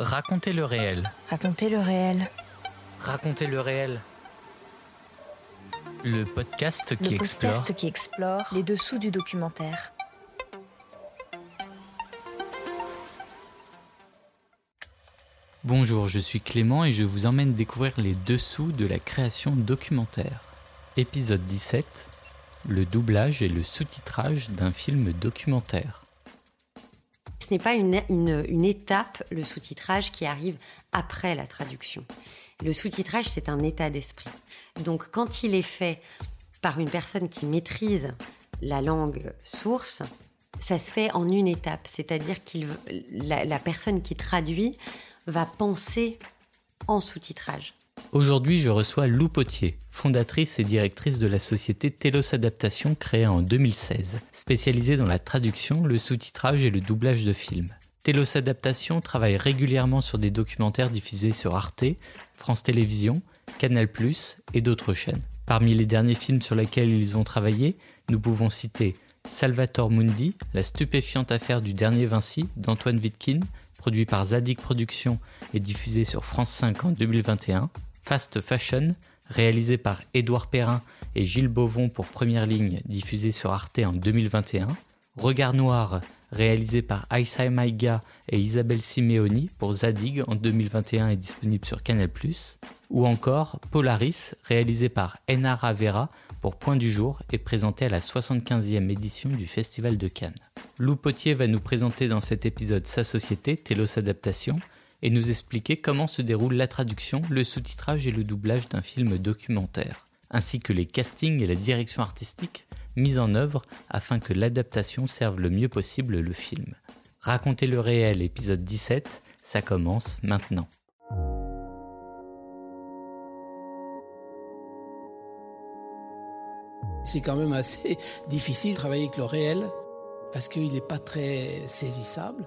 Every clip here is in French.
Racontez le réel. Racontez le réel. Racontez le réel. Le podcast qui le explore. podcast qui explore les dessous du documentaire. Bonjour, je suis Clément et je vous emmène découvrir les dessous de la création documentaire. Épisode 17 Le doublage et le sous-titrage d'un film documentaire. Ce n'est pas une, étape, le sous-titrage, qui arrive après la traduction. Le sous-titrage, c'est un état d'esprit. Donc, quand il est fait par une personne qui maîtrise la langue source, ça se fait en une étape. C'est-à-dire que la, la personne qui traduit va penser en sous-titrage. Aujourd'hui, je reçois Lou Potier, fondatrice et directrice de la société Telos Adaptation créée en 2016, spécialisée dans la traduction, le sous-titrage et le doublage de films. Telos Adaptation travaille régulièrement sur des documentaires diffusés sur Arte, France Télévisions, Canal+, et d'autres chaînes. Parmi les derniers films sur lesquels ils ont travaillé, nous pouvons citer Salvator Mundi, la stupéfiante affaire du dernier Vinci d'Antoine Vitkin, produit par Zadig Productions et diffusé sur France 5 en 2021, Fast Fashion, réalisé par Édouard Perrin et Gilles Beauvon pour Première Ligne, diffusé sur Arte en 2021, Regard Noir, réalisé par Aïssa Maïga et Isabelle Simeoni pour Zadig en 2021 et disponible sur Canal+, ou encore Polaris, réalisé par Enar Avera pour Point du Jour et présenté à la 75e édition du Festival de Cannes. Lou Potier va nous présenter dans cet épisode sa société, Telos Adaptation, et nous expliquer comment se déroule la traduction, le sous-titrage et le doublage d'un film documentaire, ainsi que les castings et la direction artistique mise en œuvre afin que l'adaptation serve le mieux possible le film. Racontez le réel, épisode 17, ça commence maintenant. C'est quand même assez difficile de travailler avec le réel parce qu'il n'est pas très saisissable.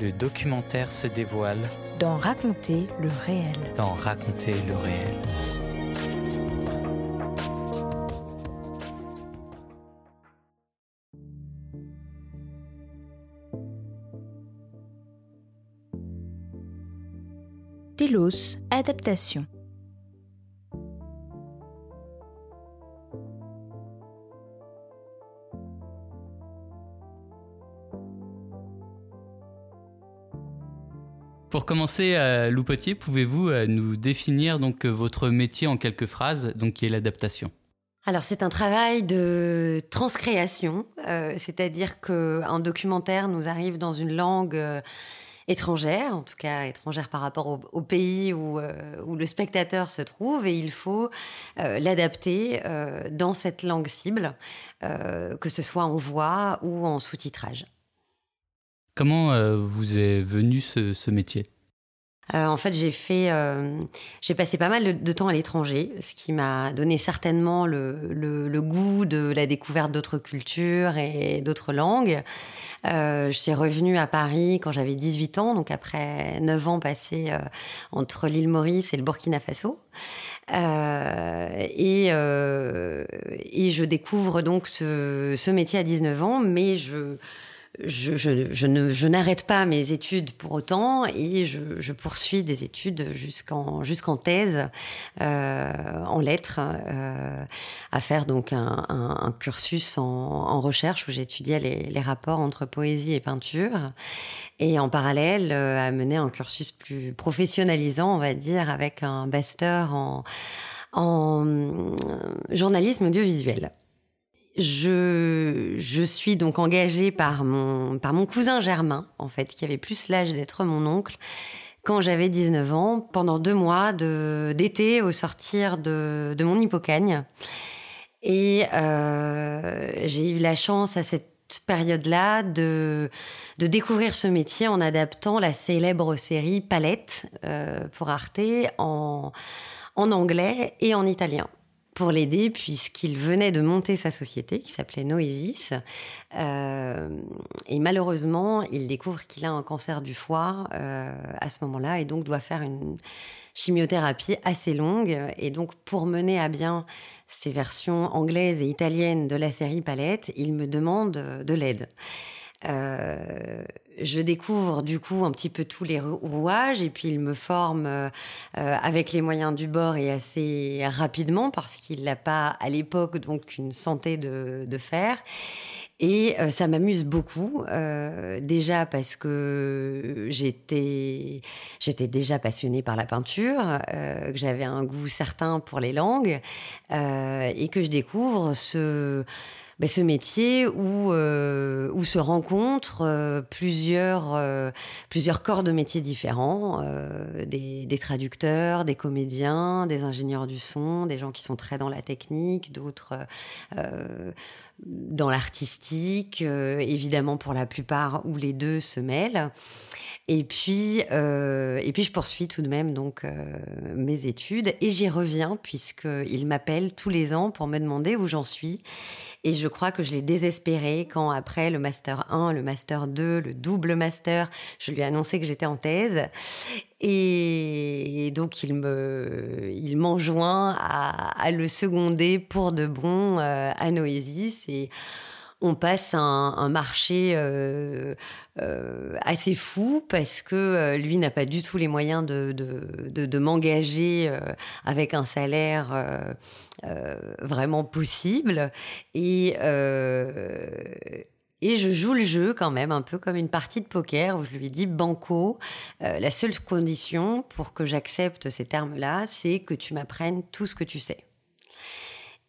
Le documentaire se dévoile Dans raconter le réel. dans Raconter le réel. Telos. Adaptation. Pour commencer, euh, Lou Potier, pouvez-vous euh, nous définir donc euh, votre métier en quelques phrases, donc qui est l'adaptation? Alors c'est un travail de transcréation, euh, c'est-à-dire qu'un documentaire nous arrive dans une langue étrangère, en tout cas étrangère par rapport au, pays où, le spectateur se trouve, et il faut l'adapter dans cette langue cible, que ce soit en voix ou en sous-titrage. Comment euh, vous est venu ce, ce métier? Euh, en fait, euh, j'ai passé pas mal de, temps à l'étranger, ce qui m'a donné certainement le, goût de la découverte d'autres cultures et d'autres langues. Euh, je suis revenue à Paris quand j'avais 18 ans, donc après 9 ans passés entre l'île Maurice et le Burkina Faso. et, je découvre donc ce métier à 19 ans, mais je je, je, n'arrête pas mes études pour autant et je, poursuis des études jusqu'en jusqu'en thèse euh, en lettres, euh, à faire donc un, cursus en, recherche où j'étudiais les, les, rapports entre poésie et peinture et en parallèle euh, à mener un cursus plus professionnalisant, on va dire, avec un master en, en journalisme audiovisuel je, suis donc engagée par mon, cousin Germain, en fait, qui avait plus l'âge d'être mon oncle, quand j'avais 19 ans, pendant deux mois d'été au sortir de, mon hypocagne. Et euh, j'ai eu la chance à cette période-là de, de découvrir ce métier en adaptant la célèbre série Palette euh, pour Arte en, en anglais et en italien pour l'aider puisqu'il venait de monter sa société qui s'appelait Noesis. Euh, et malheureusement, il découvre qu'il a un cancer du foie euh, à ce moment-là et donc doit faire une chimiothérapie assez longue. Et donc pour mener à bien ces versions anglaises et italiennes de la série Palette, il me demande de l'aide. Euh, je découvre du coup un petit peu tous les rouages et puis il me forme euh, euh, avec les moyens du bord et assez rapidement parce qu'il n'a pas à l'époque donc une santé de, de faire. Et ça m'amuse beaucoup, déjà parce que j'étais j'étais déjà passionnée par la peinture, que j'avais un goût certain pour les langues et que je découvre ce bah, ce métier où, euh, se rencontrent euh, plusieurs, euh, plusieurs corps de métiers différents, des, traducteurs, des comédiens, des ingénieurs du son, des gens qui sont très dans la technique, d'autres dans l'artistique, évidemment pour la plupart où les deux se mêlent. Et puis, et puis je poursuis tout de même donc mes études et j'y reviens puisqu'il m'appelle tous les ans pour me demander où j'en suis. Et je crois que je l'ai désespéré quand après le master 1, le master 2, le double master, je lui ai annoncé que j'étais en thèse. Et donc il me, il m'enjoint à, le seconder pour de bon euh, à Noésis. Et on passe un, marché euh, euh, assez fou parce que euh, lui n'a pas du tout les moyens de, de, de, m'engager avec un salaire vraiment possible. Et et je joue le jeu quand même, un peu comme une partie de poker où je lui dis banco, la seule condition pour que j'accepte ces termes-là, c'est que tu m'apprennes tout ce que tu sais.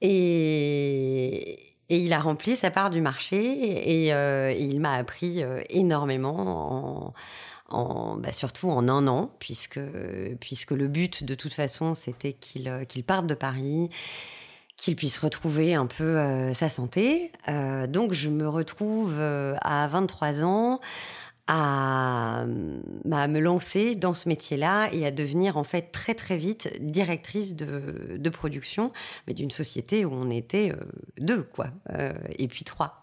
Et, et il a rempli sa part du marché et, euh, il m'a appris euh, énormément, en, bah surtout en un an, puisque, puisque le but de toute façon c'était qu'il euh, parte de Paris, qu'il puisse retrouver un peu sa santé. Donc je me retrouve à 23 ans à, bah, me lancer dans ce métier-là et à devenir en fait très très vite directrice de, de production, mais d'une société où on était euh, deux quoi, euh, et puis trois.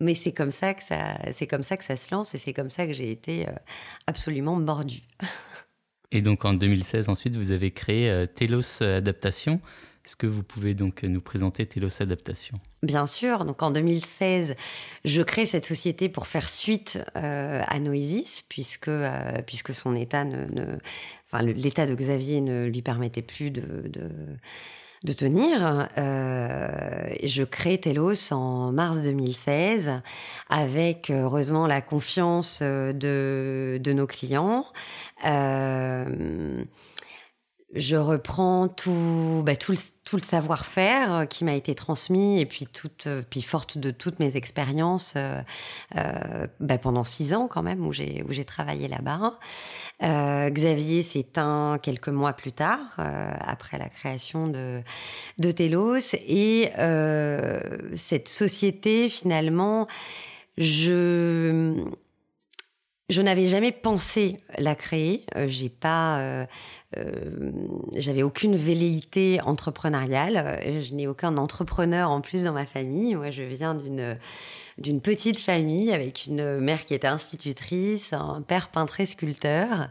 Mais c'est comme ça que ça, c'est comme ça que ça se lance et c'est comme ça que j'ai été euh, absolument mordue. Et donc en 2016 ensuite vous avez créé Telos Adaptation. Est-ce que vous pouvez donc nous présenter Telos Adaptation? Bien sûr. Donc en 2016, je crée cette société pour faire suite euh, à Noesis, puisque euh, puisque son état enfin l'état de Xavier ne lui permettait plus de, de tenir. Euh, je crée Telos en mars 2016 avec heureusement la confiance de, de nos clients. Je reprends tout, bah, tout le, savoir-faire euh, qui m'a été transmis et puis toute, euh, forte de toutes mes expériences euh, bah, pendant six ans quand même où j'ai travaillé là-bas. Xavier s'éteint quelques mois plus tard après la création de de Telos et cette société finalement je n'avais jamais pensé la créer. J'ai pas, j'avais aucune velléité entrepreneuriale. Je n'ai aucun entrepreneur en plus dans ma famille. Moi, je viens d'une d'une petite famille avec une mère qui était institutrice, un père peintre et sculpteur.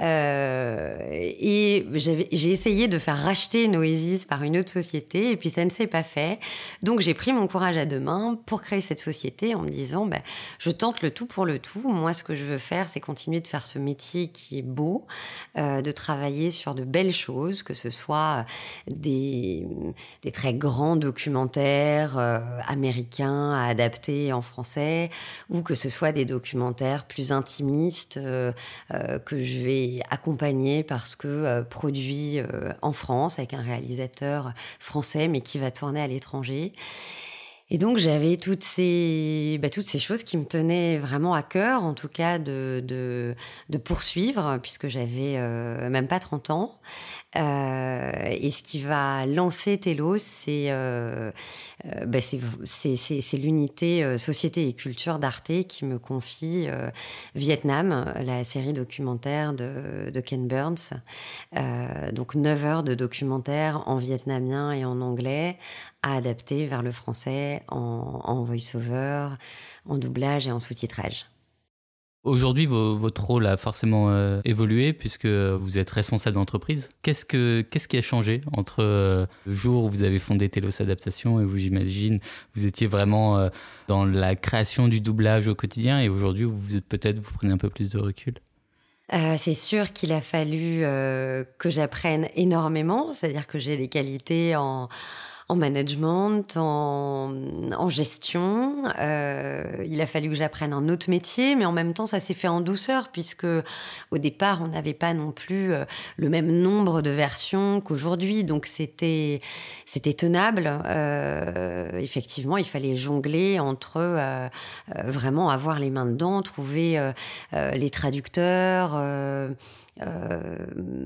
Euh, et j'ai essayé de faire racheter Noesis par une autre société, et puis ça ne s'est pas fait. Donc j'ai pris mon courage à deux mains pour créer cette société en me disant, ben, je tente le tout pour le tout. Moi, ce que je veux faire, c'est continuer de faire ce métier qui est beau, euh, de travailler sur de belles choses, que ce soit des, très grands documentaires euh, américains à adapter en français, ou que ce soit des documentaires plus intimistes euh, euh, que je vais accompagner parce que euh, produits euh, en France avec un réalisateur français mais qui va tourner à l'étranger. Et donc j'avais toutes ces, bah, toutes ces choses qui me tenaient vraiment à cœur, en tout cas de, de, poursuivre, puisque j'avais euh, même pas 30 ans. Euh, et ce qui va lancer Telos, c'est euh, bah, c'est- c'est l'unité Société et Culture d'Arte qui me confie Vietnam, la série documentaire de, de Ken Burns. Donc 9 heures de documentaire en vietnamien et en anglais à adapter vers le français en, en voice-over, en doublage et en sous-titrage. Aujourd'hui, vo- votre rôle a forcément euh, évolué puisque vous êtes responsable d'entreprise. Qu'est-ce que qu'est-ce qui a changé entre euh, le jour où vous avez fondé Telos Adaptation et vous, j'imagine, vous étiez vraiment euh, dans la création du doublage au quotidien et aujourd'hui, vous êtes peut-être vous prenez un peu plus de recul? C'est sûr qu'il a fallu que j'apprenne énormément, c'est-à-dire que j'ai des qualités en, en management, en, en gestion. Euh, il a fallu que j'apprenne un autre métier, mais en même temps, ça s'est fait en douceur, puisque au départ, on n'avait pas non plus euh, le même nombre de versions qu'aujourd'hui, donc c'était c'était tenable. Euh, effectivement, il fallait jongler entre euh, euh, vraiment avoir les mains dedans, trouver euh, les traducteurs. Euh,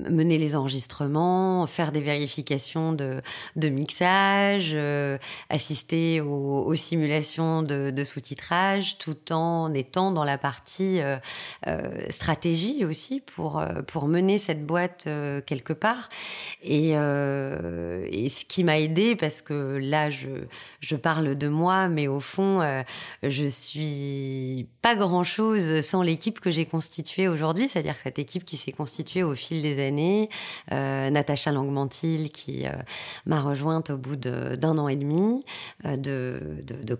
mener les enregistrements, faire des vérifications de, de mixage, euh, assister aux, simulations de, sous-titrage, tout en étant dans la partie euh, stratégie aussi pour, pour mener cette boîte quelque part. Et, ce qui m'a aidé, parce que là, je, je parle de moi, mais au fond, je suis pas grand-chose sans l'équipe que j'ai constituée aujourd'hui, c'est-à-dire cette équipe qui s'est constituée au fil des années. Euh, Natacha Langmantil qui euh, m'a rejointe au bout d'un an et demi euh, de, de,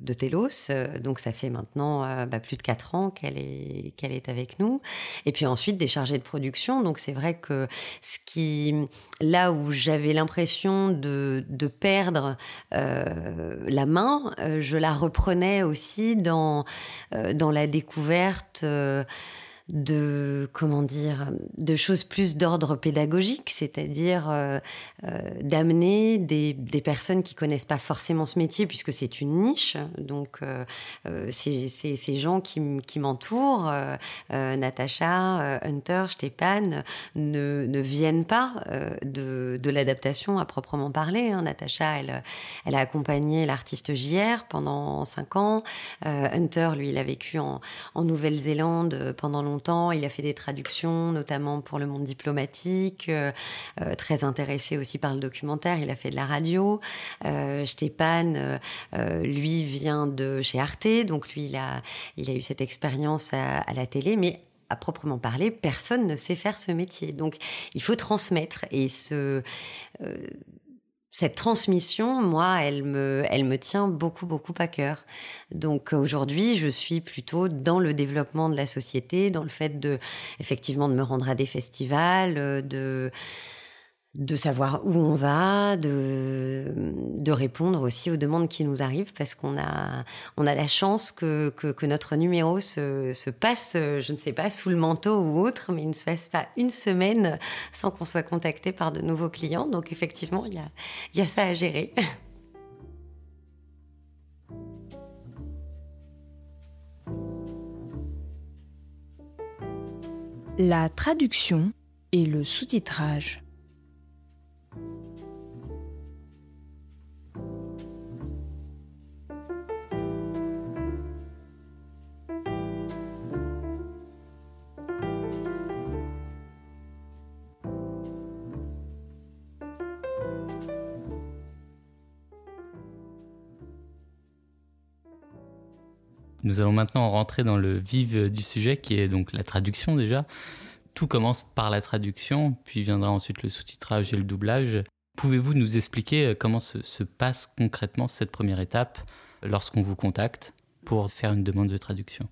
de, Telos. Euh, Donc ça fait maintenant bah, plus de quatre ans qu'elle est, est avec nous. Et puis ensuite des chargés de production. Donc c'est vrai que ce qui, là où j'avais l'impression de, de perdre la main, je la reprenais aussi dans, dans la découverte. De comment dire de choses plus d'ordre pédagogique c'est-à-dire euh, euh, d'amener des, des personnes qui connaissent pas forcément ce métier puisque c'est une niche donc euh, euh, c'est ces gens qui, qui m'entourent Natacha Hunter Stéphane ne, ne viennent pas de, de l'adaptation à proprement parler hein. Natacha elle elle a accompagné l'artiste JR pendant cinq ans Hunter lui il a vécu en en Nouvelle-Zélande pendant longtemps. Il a fait des traductions, notamment pour le monde diplomatique, euh, euh, très intéressé aussi par le documentaire. Il a fait de la radio. Euh, euh, lui, vient de chez Arte, donc lui, il a, eu cette expérience à, la télé, mais à proprement parler, personne ne sait faire ce métier. Donc, il faut transmettre et euh, cette transmission, moi, elle me, tient beaucoup, beaucoup à cœur. Donc aujourd'hui, je suis plutôt dans le développement de la société, dans le fait de, effectivement, de me rendre à des festivals, euh, de de savoir où on va, de, de répondre aussi aux demandes qui nous arrivent, parce qu'on a, on a la chance que, que, notre numéro se, se passe, euh, je ne sais pas, sous le manteau ou autre, mais il ne se passe pas une semaine sans qu'on soit contacté par de nouveaux clients. Donc effectivement, il y a, il y a ça à gérer. La traduction et le sous-titrage. Nous allons maintenant rentrer dans le vif du sujet qui est donc la traduction déjà. Tout commence par la traduction, puis viendra ensuite le sous-titrage et le doublage. Pouvez-vous nous expliquer comment se, passe concrètement cette première étape lorsqu'on vous contacte pour faire une demande de traduction?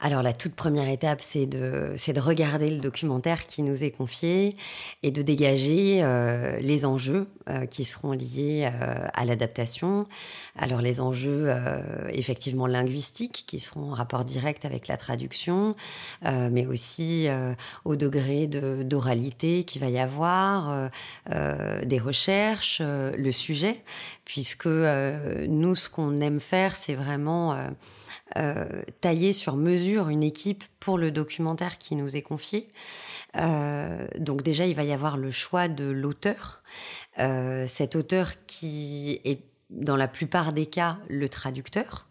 Alors la toute première étape, c'est de, c'est de regarder le documentaire qui nous est confié et de dégager euh, les enjeux euh, qui seront liés euh, à l'adaptation. Alors les enjeux effectivement linguistiques qui seront en rapport direct avec la traduction, mais aussi au degré de, d'oralité qu'il va y avoir, des recherches, le sujet, puisque nous, ce qu'on aime faire, c'est vraiment euh, tailler sur mesure une équipe pour le documentaire qui nous est confié. Euh, donc déjà, il va y avoir le choix de l'auteur. Euh, cet auteur qui est dans la plupart des cas le traducteur.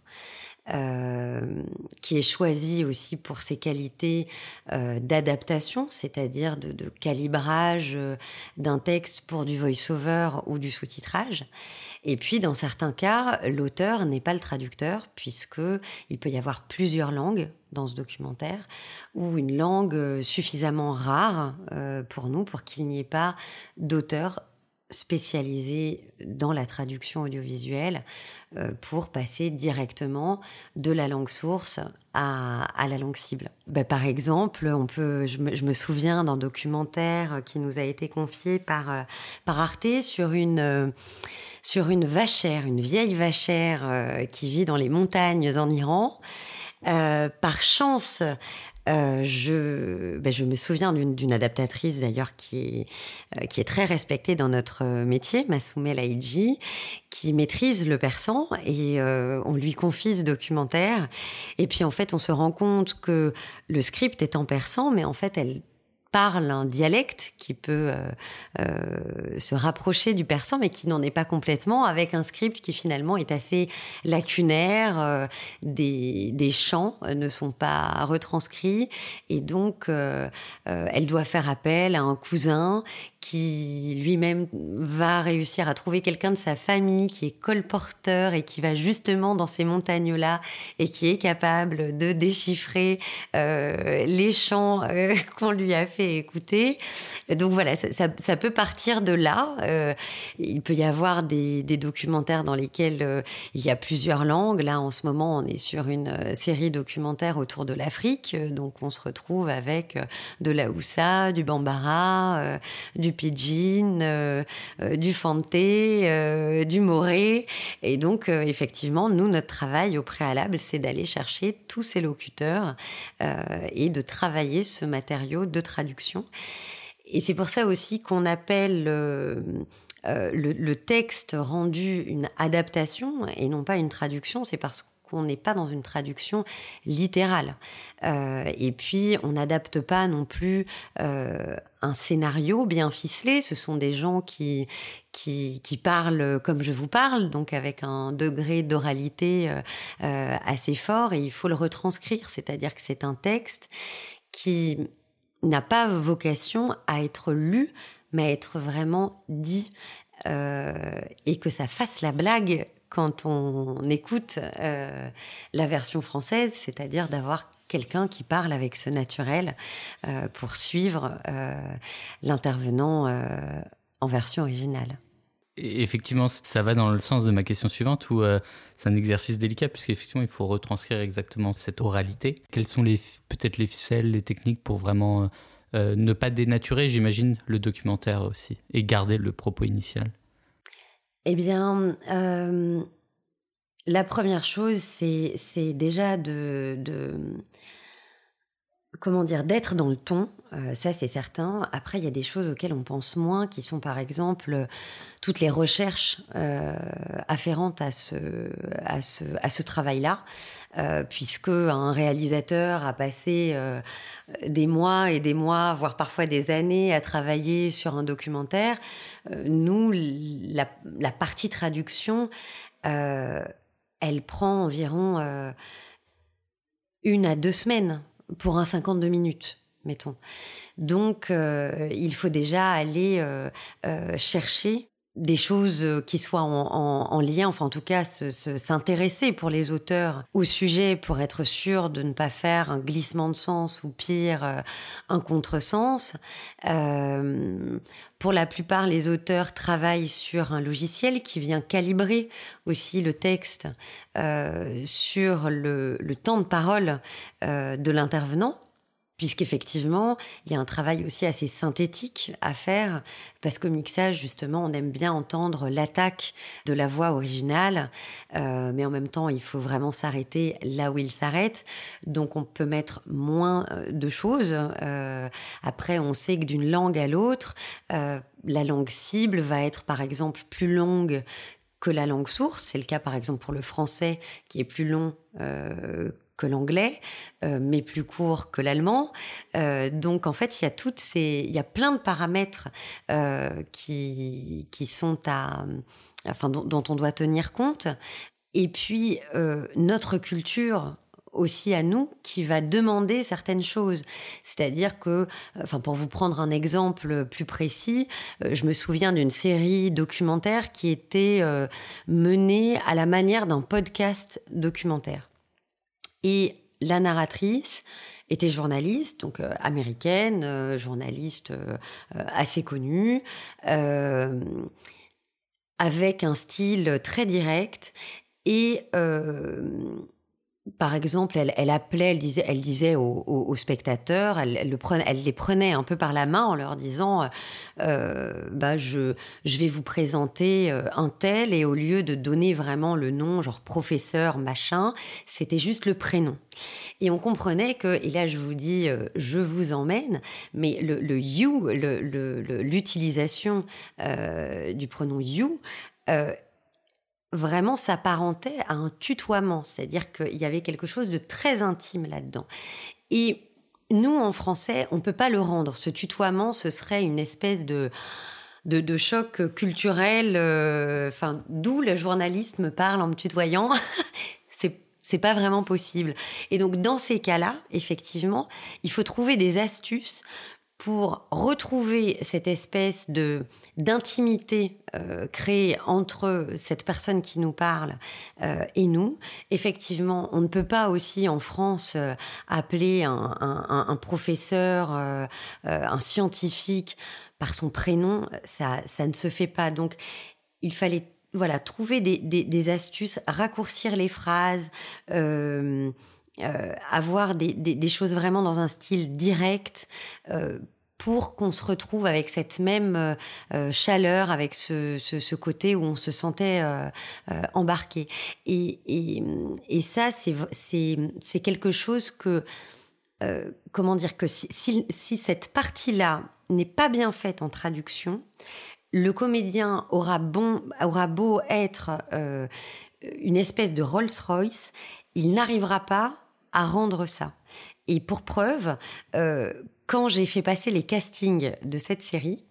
Euh, qui est choisi aussi pour ses qualités euh, d'adaptation, c'est-à-dire de, calibrage euh, d'un texte pour du voice-over ou du sous-titrage. Et puis, dans certains cas, l'auteur n'est pas le traducteur, puisque il peut y avoir plusieurs langues dans ce documentaire, ou une langue suffisamment rare pour nous, pour qu'il n'y ait pas d'auteur spécialisé dans la traduction audiovisuelle pour passer directement de la langue source à, la langue cible. Ben, par exemple, on peut, je, me, souviens d'un documentaire qui nous a été confié par, euh, par Arte sur une, euh, sur une vachère, une vieille vachère qui vit dans les montagnes en Iran. par chance, euh, je, ben, je me souviens d'une adaptatrice d'ailleurs qui euh, qui est très respectée dans notre métier, Masume Laïdji, qui maîtrise le persan et euh, on lui confie ce documentaire. Et puis en fait, on se rend compte que le script est en persan, mais en fait, elle parle un dialecte qui peut euh, euh, se rapprocher du persan, mais qui n'en est pas complètement, avec un script qui finalement est assez lacunaire. Euh, des, des, chants ne sont pas retranscrits, et donc elle doit faire appel à un cousin qui lui-même va réussir à trouver quelqu'un de sa famille qui est colporteur et qui va justement dans ces montagnes-là et qui est capable de déchiffrer les chants qu'on lui a fait écouter. Donc voilà, ça, peut partir de là. Euh, il peut y avoir des, documentaires dans lesquels euh, il y a plusieurs langues. Là, en ce moment, on est sur une euh, série documentaire autour de l'Afrique. Donc on se retrouve avec de la Houssa, du Bambara, du pidgin, du fanté, du moré. Et donc, effectivement, nous, notre travail au préalable, c'est d'aller chercher tous ces locuteurs et de travailler ce matériau de traduction. Et c'est pour ça aussi qu'on appelle le, le, texte rendu une adaptation et non pas une traduction. C'est parce qu'on n'est pas dans une traduction littérale. Euh, et puis, on n'adapte pas non plus euh, un scénario bien ficelé. Ce sont des gens qui, qui, qui, parlent comme je vous parle, donc avec un degré d'oralité euh, assez fort, et il faut le retranscrire. C'est-à-dire que c'est un texte qui n'a pas vocation à être lu, mais à être vraiment dit. et que ça fasse la blague quand on écoute euh, la version française, c'est-à-dire d'avoir quelqu'un qui parle avec ce naturel euh, pour suivre euh, l'intervenant en version originale. Effectivement, ça va dans le sens de ma question suivante, où c'est un exercice délicat, puisqu'effectivement, il faut retranscrire exactement cette oralité. Quelles sont peut-être les ficelles, les techniques pour vraiment ne pas dénaturer, j'imagine, le documentaire aussi, et garder le propos initial? Eh bien, euh, la première chose, c'est déjà de, comment dire, d'être dans le ton. Euh, ça, c'est certain. Après, il y a des choses auxquelles on pense moins, qui sont par exemple toutes les recherches euh, afférentes à ce, travail-là, puisque un réalisateur a passé des mois et des mois, voire parfois des années à travailler sur un documentaire. Euh, nous, la, partie traduction, euh, elle prend environ euh, une à deux semaines pour un 52 minutes, mettons. Donc, il faut déjà aller chercher des choses euh, qui soient en, lien, enfin en tout cas s'intéresser pour les auteurs au sujet pour être sûr de ne pas faire un glissement de sens ou pire euh, un contresens. Euh, pour la plupart, les auteurs travaillent sur un logiciel qui vient calibrer aussi le texte sur le, temps de parole de l'intervenant puisqu'effectivement, il y a un travail aussi assez synthétique à faire, parce qu'au mixage, justement, on aime bien entendre l'attaque de la voix originale, euh, mais en même temps, il faut vraiment s'arrêter là où il s'arrête, donc on peut mettre moins euh, de choses. Euh, après, on sait que d'une langue à l'autre, la langue cible va être, par exemple, plus longue que la langue source. C'est le cas, par exemple, pour le français, qui est plus long que l'anglais, euh, mais plus court que l'allemand. Euh, donc en fait, il y a toutes ces, il y a plein de paramètres euh, qui qui sont à, enfin dont, on doit tenir compte. Et puis notre culture aussi à nous qui va demander certaines choses. C'est-à-dire que, enfin, pour vous prendre un exemple plus précis, je me souviens d'une série documentaire qui était menée à la manière d'un podcast documentaire. Et la narratrice était journaliste, donc euh, américaine, euh, journaliste euh, assez connue, avec un style très direct et par exemple, elle, appelait, elle disait, elle disait aux, spectateurs, elle, les prenait un peu par la main en leur disant, euh, euh, bah je, vais vous présenter euh, un tel et au lieu de donner vraiment le nom, genre professeur machin, c'était juste le prénom. Et on comprenait que, et là je vous dis, je vous emmène, mais le you, l'utilisation du pronom you vraiment s'apparentait à un tutoiement, c'est-à-dire qu'il y avait quelque chose de très intime là-dedans. Et nous, en français, on peut pas le rendre. Ce tutoiement, ce serait une espèce de de, choc culturel, euh, d'où le journaliste me parle en me tutoyant. c'est c'est pas vraiment possible. Et donc dans ces cas-là, effectivement, il faut trouver des astuces pour retrouver cette espèce de d'intimité euh, créée entre cette personne qui nous parle euh, et nous. Effectivement, on ne peut pas aussi en France euh, appeler un, professeur, un scientifique par son prénom. Ça, ça ne se fait pas. Donc, il fallait voilà trouver des, des astuces, raccourcir les phrases. Euh, avoir des, choses vraiment dans un style direct euh, pour qu'on se retrouve avec cette même euh, chaleur, avec ce, côté où on se sentait embarqué. Et, ça, c'est quelque chose que, comment dire, que si, cette partie-là n'est pas bien faite en traduction, le comédien aura beau être une espèce de Rolls-Royce, il n'arrivera pas à rendre ça. Et pour preuve, euh, quand j'ai fait passer les castings de cette série,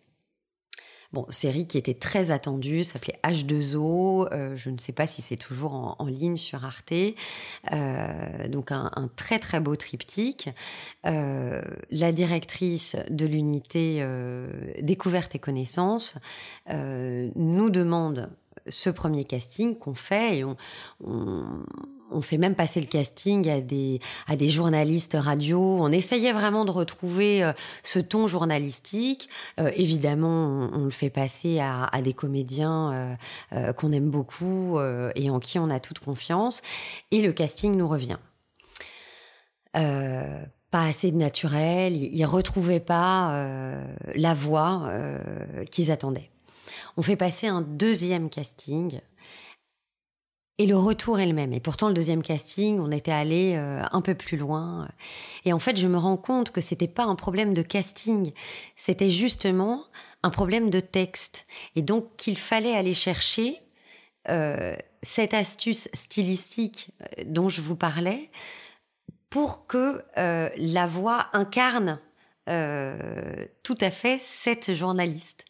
bon, série qui était très attendue, s'appelait H2O, euh, je ne sais pas si c'est toujours en, ligne sur Arte, euh, donc un, très très beau triptyque. la directrice de l'unité découverte et connaissance nous demande ce premier casting qu'on fait et on, fait même passer le casting à des, à des journalistes radio. On essayait vraiment de retrouver euh, ce ton journalistique. Euh, évidemment, on, le fait passer à, à des comédiens euh, qu'on aime beaucoup et en qui on a toute confiance. Et le casting nous revient. pas assez de naturel, ils retrouvaient pas la voix qu'ils attendaient. On fait passer un deuxième casting. Et le retour est le même. Et pourtant, le deuxième casting, on était allé euh, un peu plus loin. Et en fait, je me rends compte que c'était pas un problème de casting. C'était justement un problème de texte. Et donc, qu'il fallait aller chercher euh, cette astuce stylistique euh, dont je vous parlais pour que la voix incarne euh, tout à fait cette journaliste.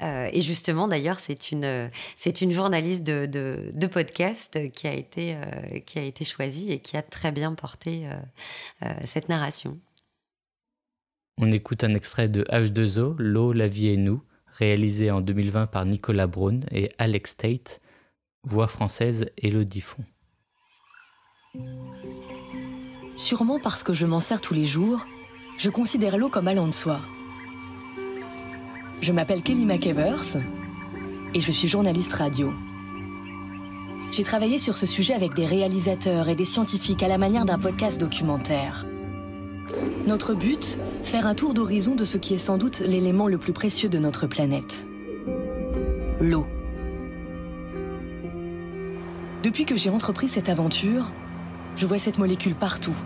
Euh, et justement, d'ailleurs, c'est une, c'est une journaliste de, de, de, podcast qui a, été, euh, qui a été choisie et qui a très bien porté cette narration. On écoute un extrait de H2O, L'eau, la vie et nous, réalisé en 2020 par Nicolas Braun et Alex Tate, voix française Elodie Font. Sûrement parce que je m'en sers tous les jours, je considère l'eau comme allant de soi. Je m'appelle Kelly McEvers et je suis journaliste radio. J'ai travaillé sur ce sujet avec des réalisateurs et des scientifiques à la manière d'un podcast documentaire. Notre but Faire un tour d'horizon de ce qui est sans doute l'élément le plus précieux de notre planète. L'eau. Depuis que j'ai entrepris cette aventure, je vois cette molécule partout.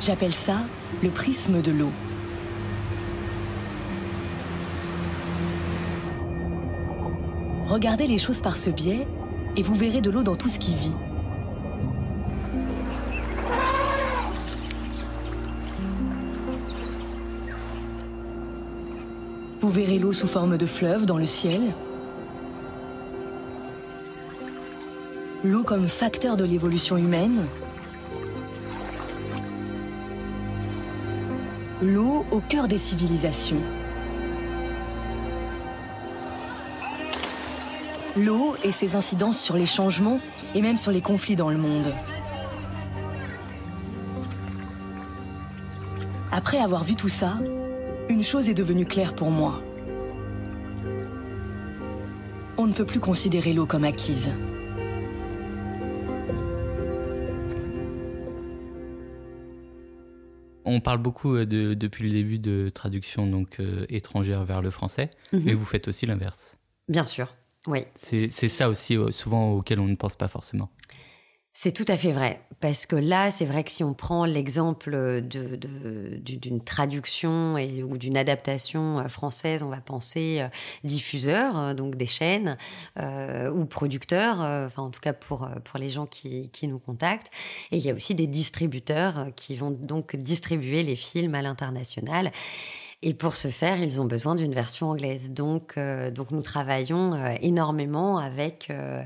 J'appelle ça le prisme de l'eau. Regardez les choses par ce biais et vous verrez de l'eau dans tout ce qui vit. Vous verrez l'eau sous forme de fleuve dans le ciel. L'eau comme facteur de l'évolution humaine. L'eau au cœur des civilisations. L'eau et ses incidences sur les changements et même sur les conflits dans le monde. Après avoir vu tout ça, une chose est devenue claire pour moi. On ne peut plus considérer l'eau comme acquise. On parle beaucoup euh, de, depuis le début de traduction donc euh, étrangère vers le français, Mhm. mais vous faites aussi l'inverse. Bien sûr, oui. C'est ça aussi euh, souvent auquel on ne pense pas forcément. C'est tout à fait vrai. Parce que là, c'est vrai que si on prend l'exemple de- de- du- d'une traduction et, ou d'une adaptation euh, française, on va penser euh, diffuseur, euh, donc des chaînes, ou producteurs, euh, enfin en tout cas pour, pour les gens qui, qui nous contactent. Et il y a aussi des distributeurs qui vont donc distribuer les films à l'international. Et pour ce faire, ils ont besoin d'une version anglaise. Donc, euh, donc nous travaillons euh, énormément avec, euh,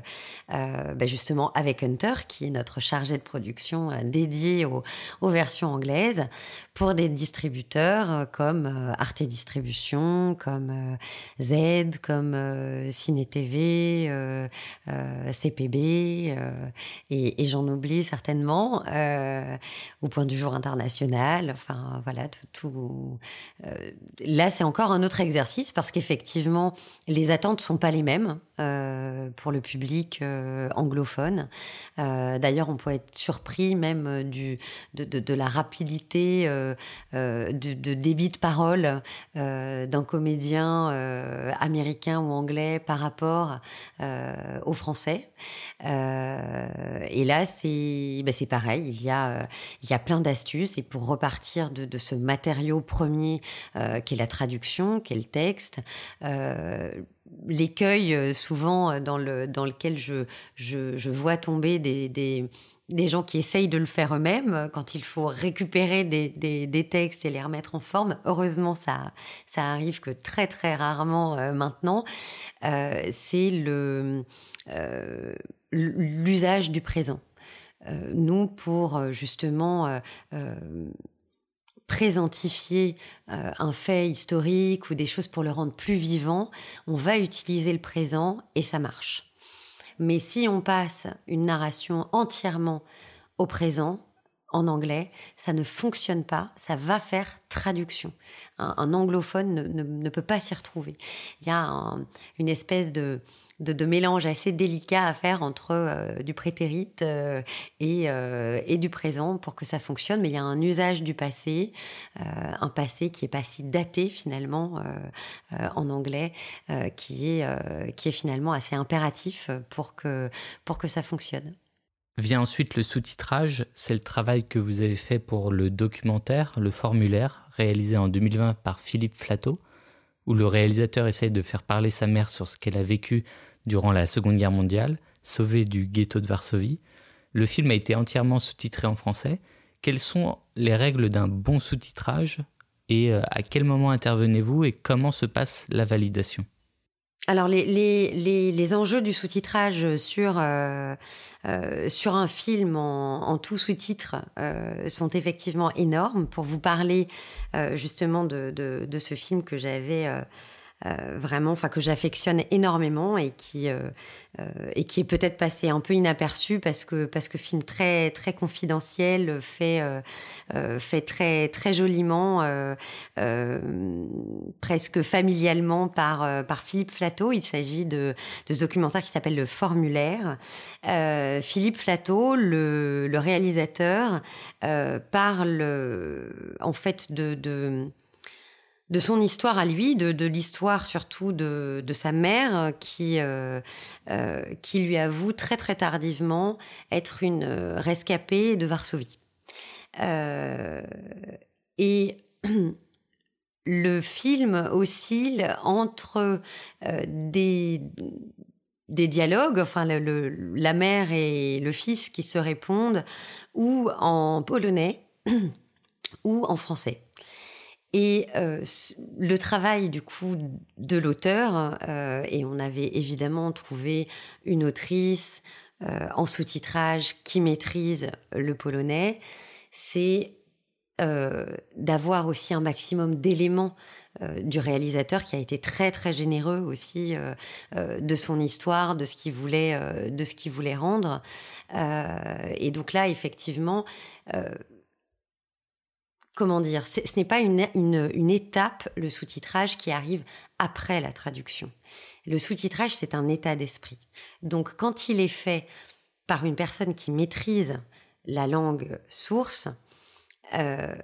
euh, ben justement, avec Hunter, qui est notre chargé de production euh, dédié aux, aux versions anglaises, pour des distributeurs euh, comme Arte Distribution, comme Z, comme Ciné TV, CPB, et, et j'en oublie certainement, au point du jour international. Enfin, voilà, tout. tout là, c'est encore un autre exercice parce qu'effectivement, les attentes sont pas les mêmes euh, pour le public euh, anglophone. Euh, D'ailleurs, on peut être surpris même du, de, de, la rapidité de, débit de parole d'un comédien américain ou anglais par rapport euh, au français. Et là, c'est ben, c'est pareil. Il y a, il y a plein d'astuces. Et pour repartir de, de ce matériau premier euh, qui la traduction, qui est le texte, euh, l'écueil euh, souvent euh, dans, le, dans lequel je, je, je vois tomber des, des, des gens qui essayent de le faire eux-mêmes euh, quand il faut récupérer des, des, des textes et les remettre en forme. Heureusement, ça, ça arrive que très très rarement euh, maintenant. C'est le l'usage du présent. Nous, pour justement euh, présentifier euh, un fait historique ou des choses pour le rendre plus vivant, on va utiliser le présent et ça marche. Mais si on passe une narration entièrement au présent, en anglais, ça ne fonctionne pas, ça va faire traduction. Un, anglophone ne, ne- peut pas s'y retrouver. Il y a un- une espèce de, de, mélange assez délicat à faire entre euh, du prétérite euh, et, euh, et du présent pour que ça fonctionne, mais il y a un usage du passé, un passé qui est pas si daté finalement en anglais, qui, est, qui est finalement assez impératif pour que, pour que ça fonctionne. Vient ensuite le sous-titrage, c'est le travail que vous avez fait pour le documentaire Le Formulaire, réalisé en 2020 par Philippe Flatteau, où le réalisateur essaye de faire parler sa mère sur ce qu'elle a vécu durant la Seconde Guerre mondiale, sauvée du ghetto de Varsovie. Le film a été entièrement sous-titré en français. Quelles sont les règles d'un bon sous-titrage et euh, à quel moment intervenez-vous et comment se passe la validation? Alors les, les, les, enjeux du sous-titrage sur, euh, euh, sur un film en, en tout sous-titre euh, sont effectivement énormes. Pour vous parler justement de, de, ce film que j'avais euh, vraiment, enfin que j'affectionne énormément et qui euh, euh, et qui est peut-être passé un peu inaperçu parce que parce que film très très confidentiel, fait fait très très joliment, presque familialement par par Philippe Flatteau. Il s'agit de, de ce documentaire qui s'appelle Le Formulaire. Philippe Flatteau, le, le réalisateur, parle en fait de, de de son histoire à lui, de, l'histoire surtout de, sa mère qui, euh, euh, qui lui avoue très très tardivement être une euh, rescapée de Varsovie. et le film oscille entre des, des dialogues, enfin la mère et le fils qui se répondent, ou en polonais, ou en français. Et euh, le travail du coup de l'auteur, euh, et on avait évidemment trouvé une autrice euh, en sous-titrage qui maîtrise le polonais, c'est d'avoir aussi un maximum d'éléments du réalisateur qui a été très très généreux aussi de son histoire, de ce qu'il voulait, de ce qu'il voulait rendre. et donc là, effectivement, comment dire, ce n'est pas une, une, étape, le sous-titrage, qui arrive après la traduction. Le sous-titrage, c'est un état d'esprit. Donc quand il est fait par une personne qui maîtrise la langue source, euh,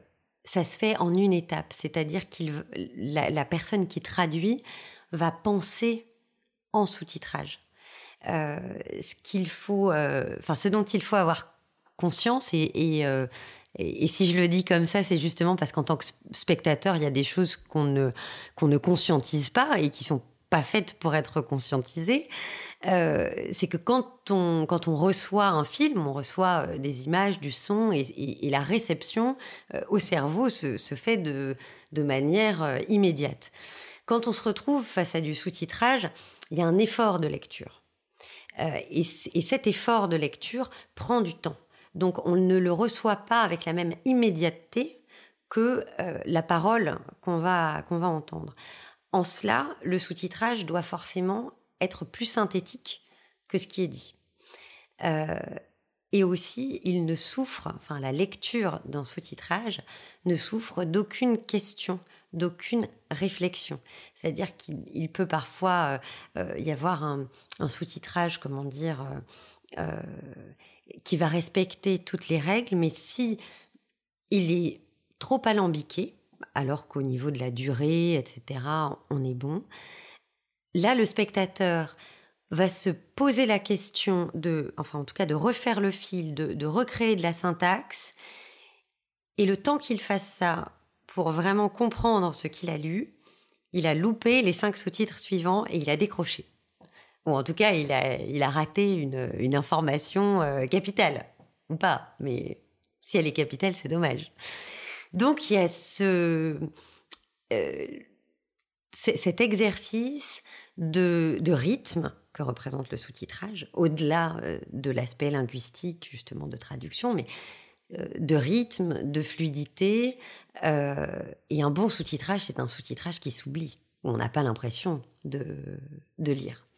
ça se fait en une étape, c'est-à-dire qu'il la, personne qui traduit va penser en sous-titrage. Euh, ce qu'il faut, euh, enfin ce dont il faut avoir conscience et, euh, et, et, si je le dis comme ça, c'est justement parce qu'en tant que spectateur, il y a des choses qu'on ne, ne conscientise pas et qui sont pas faites pour être conscientisées. Euh, c'est que quand on, quand on reçoit un film, on reçoit euh, des images, du son et, la réception au cerveau se, fait de, de manière immédiate. Quand on se retrouve face à du sous-titrage, il y a un effort de lecture. et cet effort de lecture prend du temps. Donc on ne le reçoit pas avec la même immédiateté que euh, la parole qu'on va, va entendre. En cela, le sous-titrage doit forcément être plus synthétique que ce qui est dit. Euh, et aussi, il ne souffre, enfin la lecture d'un sous-titrage ne souffre d'aucune question, d'aucune réflexion. C'est-à-dire qu'il peut parfois euh, y avoir un sous-titrage, comment dire, qui va respecter toutes les règles, mais si il est trop alambiqué, alors qu'au niveau de la durée, etc., on est bon, là, le spectateur va se poser la question de, enfin en tout cas de refaire le fil, de, de recréer de la syntaxe, et le temps qu'il fasse ça pour vraiment comprendre ce qu'il a lu, il a loupé les cinq sous-titres suivants et il a décroché. Ou en tout cas, il a, raté une, information euh, capitale. Ou pas, mais si elle est capitale, c'est dommage. Donc il y a euh, cet exercice de, rythme que représente le sous-titrage, au-delà euh, de l'aspect linguistique justement de traduction, mais de rythme, de fluidité. et un bon sous-titrage, c'est un sous-titrage qui s'oublie, où on n'a pas l'impression de lire.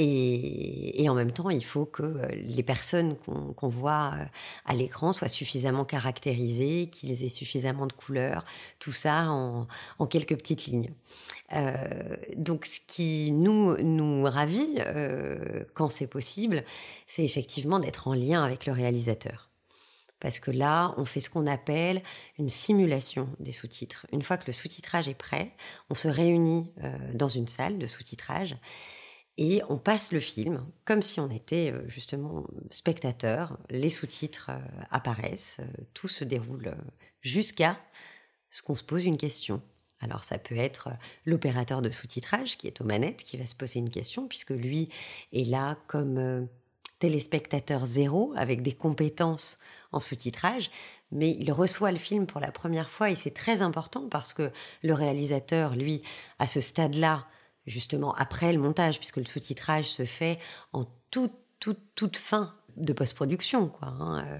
Et, en même temps, il faut que euh, les personnes qu'on voit euh, à l'écran soient suffisamment caractérisées, qu'ils aient suffisamment de couleurs, tout ça en, quelques petites lignes. Euh, donc, ce qui nous nous ravit quand c'est possible, c'est effectivement d'être en lien avec le réalisateur. Parce que là, on fait ce qu'on appelle une simulation des sous-titres. Une fois que le sous-titrage est prêt, on se réunit dans une salle de sous-titrage et on passe le film comme si on était euh, justement spectateur. Les sous-titres euh, apparaissent, euh, tout se déroule jusqu'à ce qu'on se pose une question. Alors ça peut être l'opérateur de sous-titrage qui est aux manettes qui va se poser une question puisque lui est là comme téléspectateur zéro avec des compétences en sous-titrage, mais il reçoit le film pour la première fois et c'est très important parce que le réalisateur, lui, à ce stade-là, justement après le montage, puisque le sous-titrage se fait en toute, fin de post-production. Quoi, hein, euh.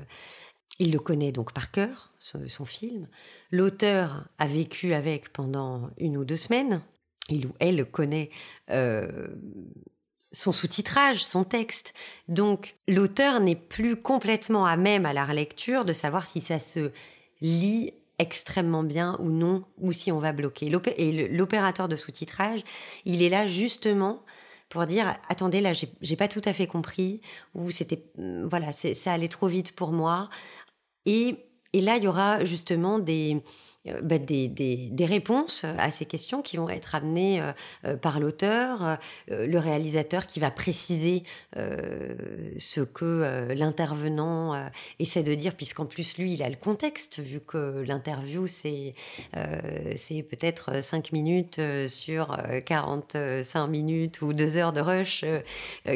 Il le connaît donc par cœur, son, film. L'auteur a vécu avec pendant une ou deux semaines. Il ou elle connaît euh, son sous-titrage, son texte. Donc l'auteur n'est plus complètement à même à la relecture de savoir si ça se lit extrêmement bien ou non, ou si on va bloquer. Et l'opérateur de sous-titrage, il est là justement pour dire attendez là j'ai pas tout à fait compris ou c'était voilà ça allait trop vite pour moi et, et là il y aura justement des bah, des, réponses à ces questions qui vont être amenées euh, euh, par l'auteur, le réalisateur qui va préciser ce que l'intervenant essaie de dire, puisqu'en plus lui, il a le contexte, vu que l'interview, c'est c'est peut-être 5 minutes sur 45 minutes ou 2 heures de rush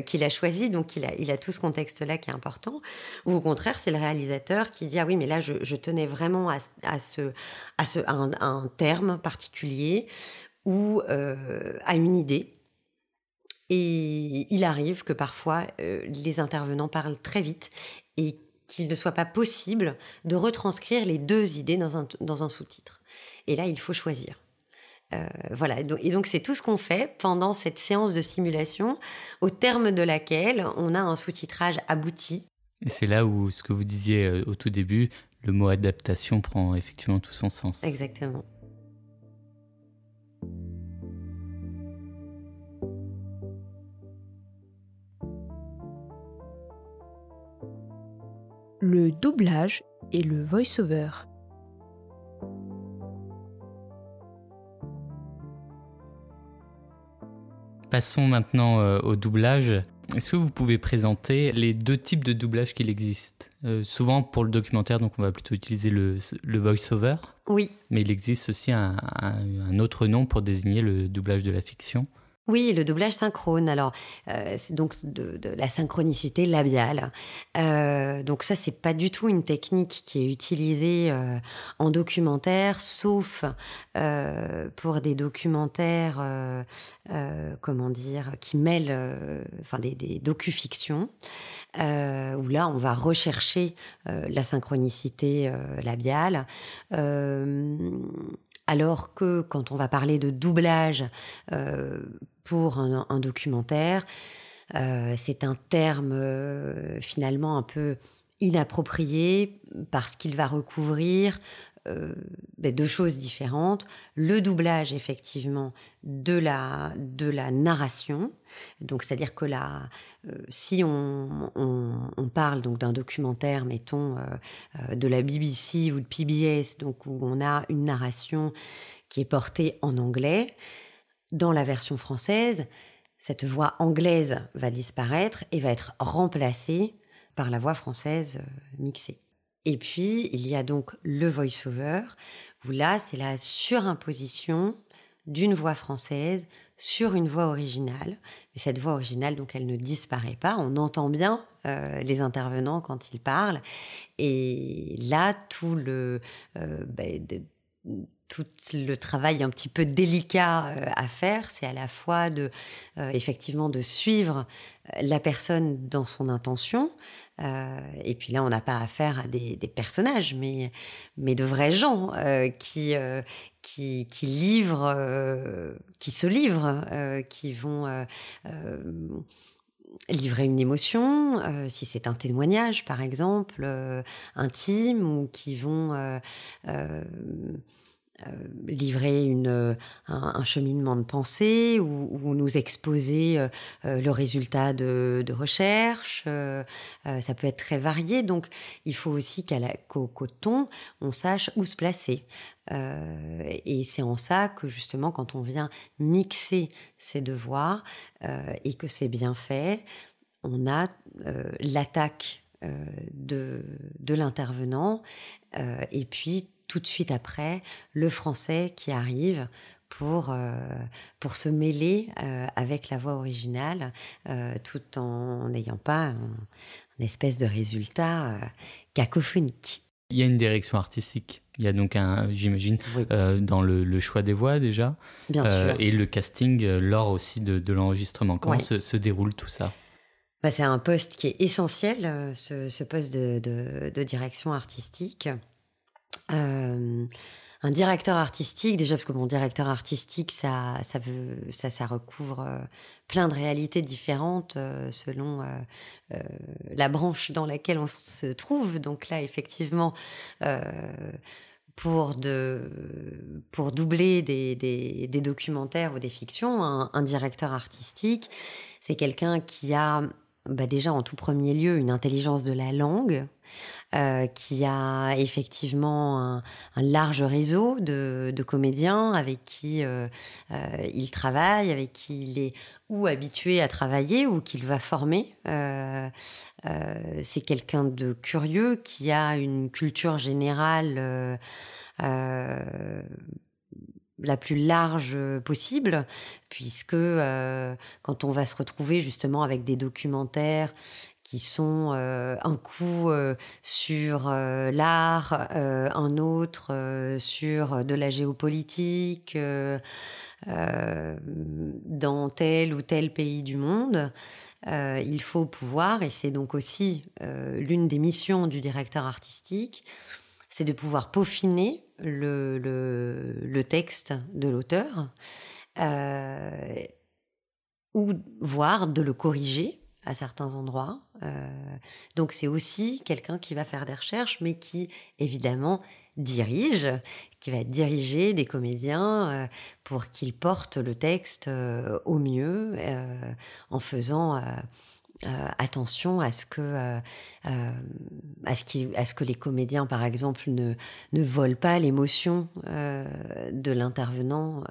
qu'il a choisi, donc il a, tout ce contexte-là qui est important. Ou au contraire, c'est le réalisateur qui dit, ah oui, mais là, je, tenais vraiment à, à ce à, un, terme particulier ou euh, à une idée. Et il arrive que parfois euh, les intervenants parlent très vite et qu'il ne soit pas possible de retranscrire les deux idées dans un, sous-titre. Et là, il faut choisir. Euh, voilà, et donc c'est tout ce qu'on fait pendant cette séance de simulation, au terme de laquelle on a un sous-titrage abouti. C'est là où ce que vous disiez au tout début, le mot adaptation prend effectivement tout son sens. Exactement. Le doublage et le voice-over. Passons maintenant euh, au doublage. Est-ce que vous pouvez présenter les deux types de doublage qu'il existe? Euh, Souvent pour le documentaire, donc on va plutôt utiliser le, le voice-over. Oui. Mais il existe aussi un, autre nom pour désigner le doublage de la fiction. Oui, le doublage synchrone. Alors, euh, c'est donc de, la synchronicité labiale. Euh, donc ça, c'est pas du tout une technique qui est utilisée euh, en documentaire, sauf pour des documentaires, comment dire, qui mêlent, enfin des, des docu-fictions, où là, on va rechercher la synchronicité labiale alors que quand on va parler de doublage euh, pour un, documentaire, euh, c'est un terme euh, finalement un peu inapproprié parce qu'il va recouvrir euh, ben, deux choses différentes. Le doublage, effectivement, de la, de la narration. Donc, c'est-à-dire que là, euh, si on, on, parle donc d'un documentaire, mettons, euh, de la BBC ou de PBS, donc où on a une narration qui est portée en anglais, dans la version française, cette voix anglaise va disparaître et va être remplacée par la voix française mixée. Et puis, il y a donc le voice-over, où là, c'est la surimposition d'une voix française sur une voix originale. Et cette voix originale, donc, elle ne disparaît pas. On entend bien euh, les intervenants quand ils parlent. Et là, tout le, euh, ben, tout le travail un petit peu délicat euh, à faire, c'est à la fois de, effectivement, de suivre la personne dans son intention, et puis là, on n'a pas affaire à des, personnages, mais, mais de vrais gens euh, qui, euh, qui, qui, livrent, qui se livrent, qui vont livrer une émotion, si c'est un témoignage par exemple, intime, ou qui vont euh, livrer une, un, cheminement de pensée ou, nous exposer euh, euh, le résultat de, recherche. ça peut être très varié, donc il faut aussi qu'au coton, on sache où se placer. et c'est en ça que justement, quand on vient mixer ces deux voix et que c'est bien fait, on a l'attaque de, de l'intervenant et puis tout de suite après le français qui arrive pour, euh, pour se mêler euh, avec la voix originale euh, tout en n'ayant pas une espèce de résultat cacophonique. Il y a une direction artistique. Il y a donc un, j'imagine, dans le, choix des voix déjà. Bien sûr. Et le casting lors aussi de, l'enregistrement. Comment se, déroule tout ça? Bah, C'est un poste qui est essentiel, ce, poste de, direction artistique. Euh, un directeur artistique, déjà parce que mon directeur artistique, ça, ça, veut, ça, ça recouvre euh, plein de réalités différentes euh, selon la branche dans laquelle on se trouve. Donc là, effectivement, pour, de, pour doubler des, des, des, documentaires ou des fictions, un, un directeur artistique, c'est quelqu'un qui a bah déjà en tout premier lieu une intelligence de la langue, euh, qui a effectivement un, large réseau de, comédiens avec qui euh, euh, il travaille, avec qui il est ou habitué à travailler ou qu'il va former. c'est quelqu'un de curieux qui a une culture générale la plus large possible, puisque quand on va se retrouver justement avec des documentaires qui sont euh, un coup euh, sur euh, l'art, un autre sur de la géopolitique dans tel ou tel pays du monde. il faut pouvoir, et c'est donc aussi l'une des missions du directeur artistique, c'est de pouvoir peaufiner le, le, texte de l'auteur ou voire de le corriger à certains endroits. Euh, donc c'est aussi quelqu'un qui va faire des recherches, mais qui évidemment dirige, qui va diriger des comédiens euh, pour qu'ils portent le texte euh, au mieux, en faisant attention à ce que à ce, à ce que les comédiens par exemple ne ne volent pas l'émotion de l'intervenant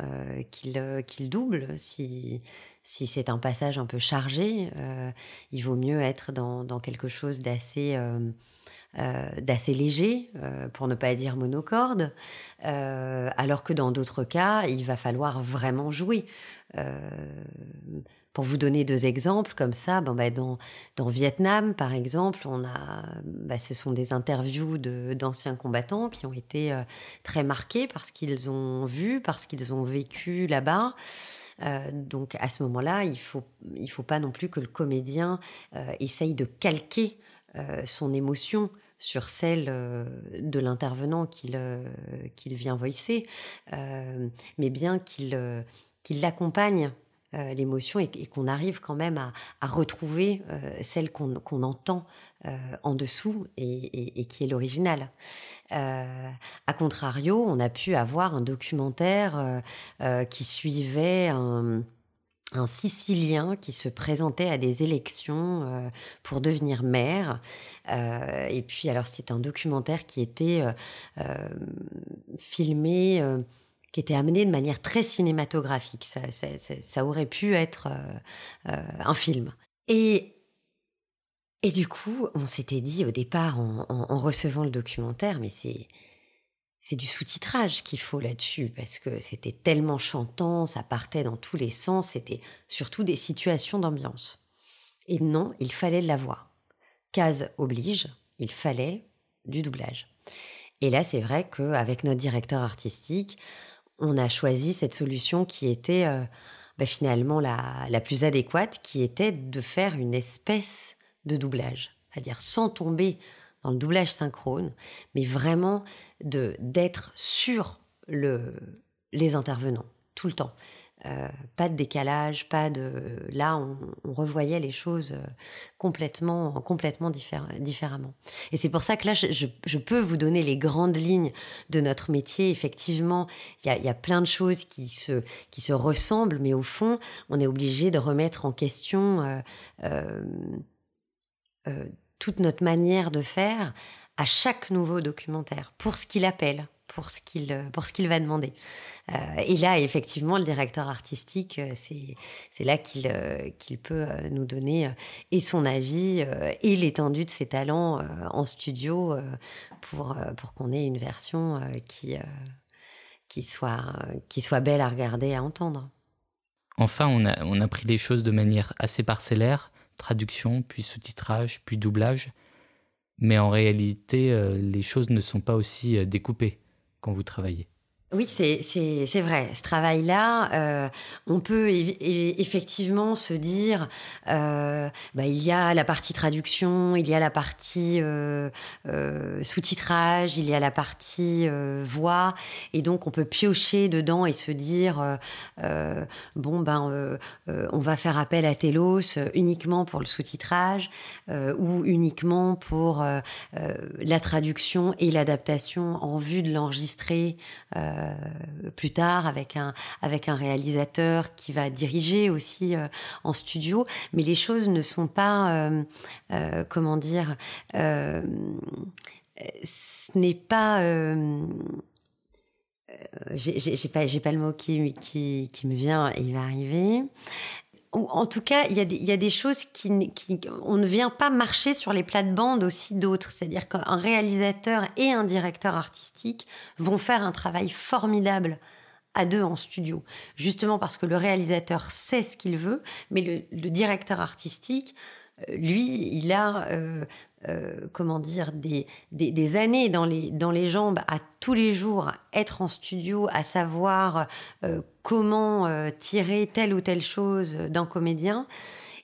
qu'ils qu'il doublent si si c'est un passage un peu chargé, euh, il vaut mieux être dans, quelque chose d'assez euh, euh, léger, pour ne pas dire monocorde, alors que dans d'autres cas, il va falloir vraiment jouer. pour vous donner deux exemples comme ça, ben, ben, dans, dans Vietnam, par exemple, on a, ben, ce sont des interviews d'anciens combattants qui ont été très marqués parce qu'ils ont vu, parce qu'ils ont vécu là-bas. Euh, donc à ce moment-là, il faut il faut pas non plus que le comédien euh, essaye de calquer euh, son émotion sur celle de l'intervenant qu'il vient voicer, mais bien qu'il qu'il l'accompagne l'émotion et, qu'on arrive quand même à, à retrouver celle qu'on entend en dessous et, qui est l'original. Euh, a contrario, on a pu avoir un documentaire euh, qui suivait un, Sicilien qui se présentait à des élections pour devenir maire. et puis, alors, c'est un documentaire qui était filmé, qui était amené de manière très cinématographique. Ça, ça aurait pu être un film. Et et du coup, on s'était dit au départ, en, recevant le documentaire, mais c'est c'est du sous-titrage qu'il faut là-dessus parce que c'était tellement chantant, ça partait dans tous les sens, c'était surtout des situations d'ambiance. Et non, il fallait de la voix. Case oblige, il fallait du doublage. Et là, c'est vrai qu'avec notre directeur artistique, on a choisi cette solution qui était euh, bah, finalement la, la plus adéquate, qui était de faire une espèce de doublage, c'est-à-dire sans tomber dans le doublage synchrone, mais vraiment de d'être sur le, les intervenants tout le temps. Euh, pas de décalage, pas de. Là, on, revoyait les choses euh, complètement, complètement différemment. Et c'est pour ça que là, je, peux vous donner les grandes lignes de notre métier. Effectivement, il y a, plein de choses qui se, qui se ressemblent, mais au fond, on est obligé de remettre en question. Euh, toute notre manière de faire à chaque nouveau documentaire pour ce qu'il appelle, pour ce qu'il euh, pour ce qu'il va demander. Euh, et là, effectivement, le directeur artistique, c'est c'est là qu'il qu'il peut nous donner et son avis et l'étendue de ses talents en studio pour pour qu'on ait une version qui qui soit qui soit belle à regarder, à entendre. Enfin, on a on a pris les choses de manière assez parcellaire traduction, puis sous-titrage, puis doublage. Mais en réalité, les choses ne sont pas aussi découpées quand vous travaillez. Oui, c'est vrai. Ce travail-là, euh, on peut effectivement se dire, euh, bah, il y a la partie traduction, il y a la partie euh, sous-titrage, il y a la partie voix, et donc on peut piocher dedans et se dire, bon ben, on va faire appel à Telos uniquement pour le sous-titrage ou uniquement pour la traduction et l'adaptation en vue de l'enregistrer. Euh, plus tard avec un, réalisateur qui va diriger aussi euh, en studio. Mais les choses ne sont pas, euh, comment dire, ce n'est pas j'ai pas, pas le mot qui, qui, qui, me vient et il va arriver en tout cas, il y, a des, choses qui, qui, On ne vient pas marcher sur les plates-bandes aussi d'autres. C'est-à-dire qu'un réalisateur et un directeur artistique vont faire un travail formidable à deux en studio. Justement parce que le réalisateur sait ce qu'il veut, mais le, directeur artistique, euh, lui, il a euh, euh, comment dire, des, des, années dans les, dans les jambes à tous les jours être en studio, à savoir euh, comment euh, tirer telle ou telle chose d'un comédien.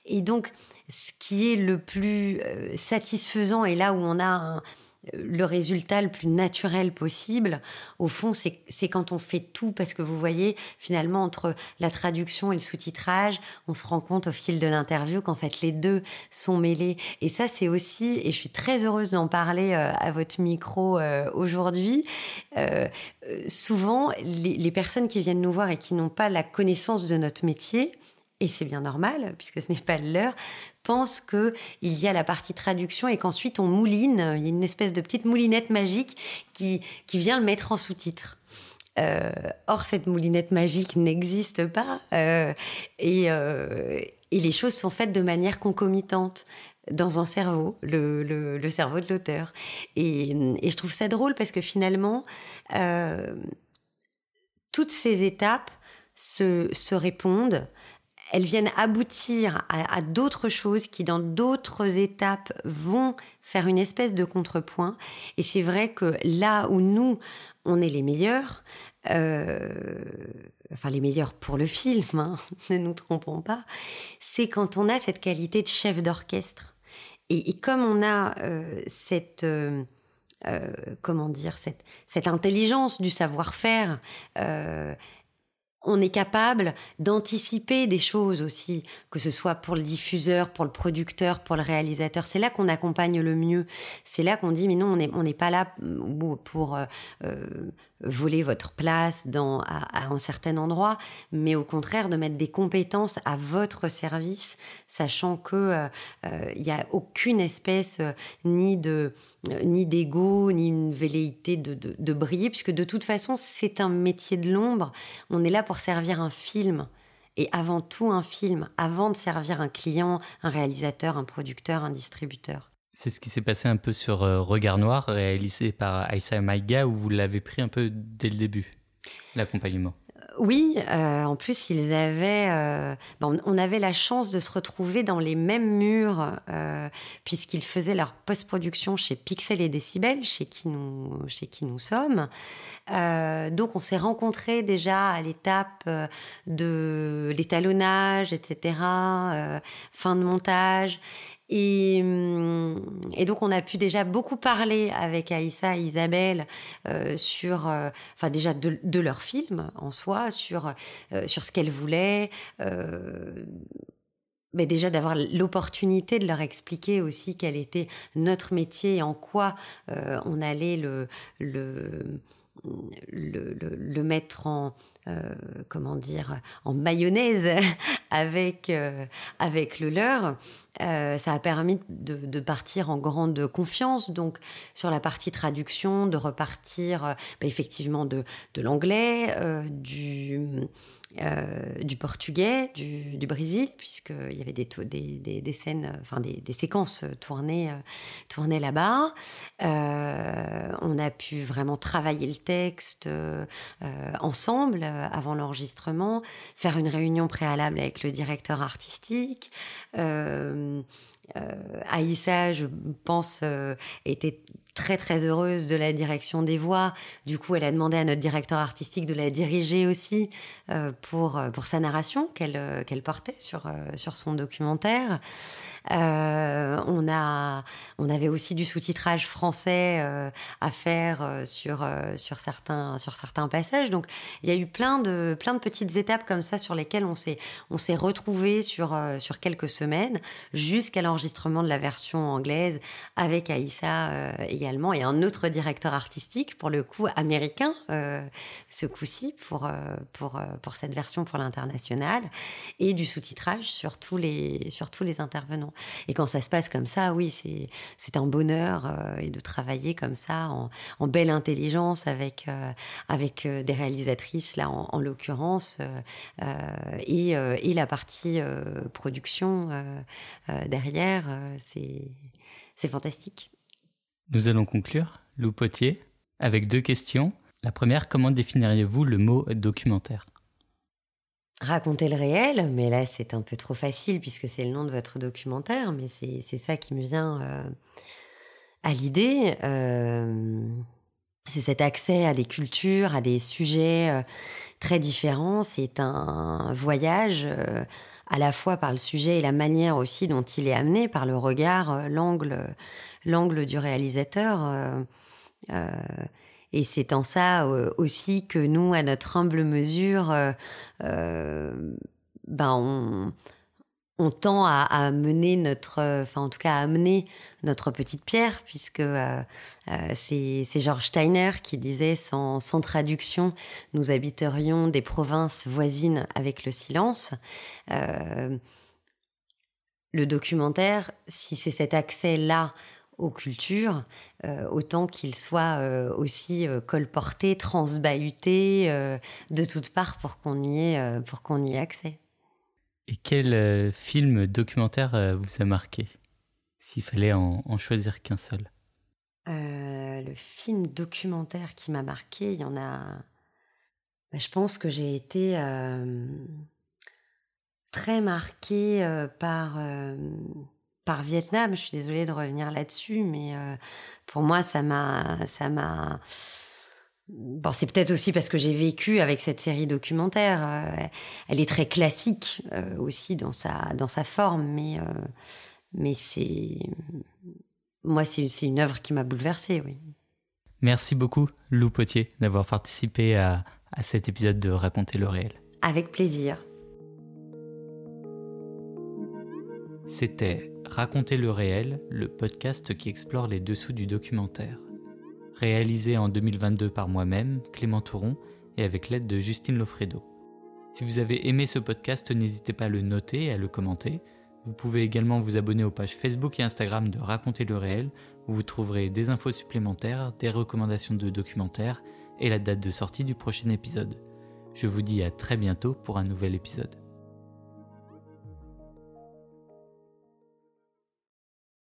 Et donc, ce qui est le plus satisfaisant, et là où on a un, le résultat le plus naturel possible, au fond, c'est quand on fait tout, parce que vous voyez, finalement, entre la traduction et le sous-titrage, on se rend compte au fil de l'interview qu'en fait, les deux sont mêlés. Et ça, c'est aussi, et je suis très heureuse d'en parler euh, à votre micro euh, aujourd'hui, euh, souvent, les, les personnes qui viennent nous voir et qui n'ont pas la connaissance de notre métier, et c'est bien normal, puisque ce n'est pas l'heure, pense qu'il y a la partie traduction et qu'ensuite on mouline, il y a une espèce de petite moulinette magique qui, qui vient le mettre en sous-titre. Euh, or, cette moulinette magique n'existe pas euh, et, euh, et, les choses sont faites de manière concomitante dans un cerveau, le, le, cerveau de l'auteur. Et, et, je trouve ça drôle parce que finalement, toutes ces étapes se, se répondent elles viennent aboutir à, d'autres choses qui, dans d'autres étapes, vont faire une espèce de contrepoint. Et c'est vrai que là où nous, on est les meilleurs, euh, enfin les meilleurs pour le film, hein, ne nous trompons pas, c'est quand on a cette qualité de chef d'orchestre. Et, comme on a euh, cette... Euh, comment dire, cette, cette intelligence du savoir-faire, on est capable d'anticiper des choses aussi, que ce soit pour le diffuseur, pour le producteur, pour le réalisateur. C'est là qu'on accompagne le mieux. C'est là qu'on dit, mais non, on n'est pas là pour euh, euh, voler votre place dans, à, un certain endroit, mais au contraire de mettre des compétences à votre service, sachant que euh, euh, il n'y a aucune espèce euh, ni de ni d'ego ni une velléité de, de, de briller, puisque de toute façon c'est un métier de l'ombre. On est là pour servir un film et avant tout un film, avant de servir un client, un réalisateur, un producteur, un distributeur. C'est ce qui s'est passé un peu sur euh, Regard Noir, réalisé par Aïssa Maïga, où vous l'avez pris un peu dès le début, l'accompagnement? Euh, oui, euh, en plus ils avaient, on avait la chance de se retrouver dans les mêmes murs puisqu'ils faisaient leur post-production chez Pixel et Décibel, chez chez qui nous sommes. donc on s'est rencontrés déjà à l'étape de l'étalonnage, etc., fin de montage. Et, hum, et, donc on a pu déjà beaucoup parler avec Aïssa et Isabelle euh, sur, euh, enfin déjà de, leur film en soi, sur euh, sur ce qu'elles voulaient. Mais déjà d'avoir l'opportunité de leur expliquer aussi quel était notre métier et en quoi on allait le, le, le, mettre en euh, comment dire en mayonnaise avec euh, avec le leur euh, ça a permis de, partir en grande confiance donc sur la partie traduction de repartir bah, effectivement de, de l'anglais du du portugais du, du Brésil puisqu'il y avait des, des, des, scènes enfin des, séquences tournées tournées là-bas. On a pu vraiment travailler le textes ensemble avant l'enregistrement, faire une réunion préalable avec le directeur artistique. Aïssa, je pense, était très très heureuse de la direction des voix. Du coup, elle a demandé à notre directeur artistique de la diriger aussi euh, pour, euh, pour sa narration qu'elle euh, portait sur, sur son documentaire. On, a, on avait aussi du sous-titrage français à faire sur, sur, certains, sur certains passages. Donc il y a eu plein de, plein de petites étapes comme ça sur lesquelles on s'est, retrouvés sur, sur quelques semaines jusqu'à l'enregistrement de la version anglaise avec Aïssa et un autre directeur artistique, pour le coup américain, ce coup-ci, pour, pour, pour cette version pour l'international et du sous-titrage sur tous les, sur tous les intervenants. Et quand ça se passe comme ça, oui, c'est un bonheur euh, et de travailler comme ça en, belle intelligence avec, euh, avec euh, des réalisatrices, là en, l'occurrence, et, et, la partie production derrière, c'est fantastique. Nous allons conclure, Lou Potier, avec deux questions. La première, comment définiriez-vous le mot documentaire? Raconter le réel, mais là c'est un peu trop facile puisque c'est le nom de votre documentaire, mais c'est ça qui me vient euh, à l'idée. Euh, c'est cet accès à des cultures, à des sujets euh, très différents. C'est un voyage à la fois par le sujet et la manière aussi dont il est amené, par le regard, l'angle, l'angle du réalisateur. Et c'est en ça euh, aussi que nous, à notre humble mesure, euh, euh, ben on, tend à, mener notre, enfin en tout cas à amener notre petite pierre, puisque c'est George Steiner qui disait sans, sans, traduction, nous habiterions des provinces voisines avec le silence. le documentaire, si c'est cet accès-là aux cultures, euh, autant qu'il soit euh, aussi euh, colporté, transbahuté de toutes parts pour qu'on y ait, pour qu'on y ait accès. Et quel film documentaire vous a marqué, s'il fallait en, choisir qu'un seul? Le film documentaire qui m'a marqué, il y en a. Bah, je pense que j'ai été très marquée par par Vietnam. Je suis désolée de revenir là-dessus, mais euh, pour moi, ça m'a, ça m'a. Bon, c'est peut-être aussi parce que j'ai vécu avec cette série documentaire. Euh, elle est très classique euh, aussi dans sa dans sa forme, mais mais c'est moi c'est c'est une œuvre qui m'a bouleversée, oui. Merci beaucoup, Lou Potier, d'avoir participé à, à cet épisode de Raconter le réel. Avec plaisir. C'était Raconter le réel, le podcast qui explore les dessous du documentaire. Réalisé en 2022 par moi-même, Clément Touron, et avec l'aide de Justine Lofredo. Si vous avez aimé ce podcast, n'hésitez pas à le noter et à le commenter. Vous pouvez également vous abonner aux pages Facebook et Instagram de Raconter le réel, où vous trouverez des infos supplémentaires, des recommandations de documentaires et la date de sortie du prochain épisode. Je vous dis à très bientôt pour un nouvel épisode.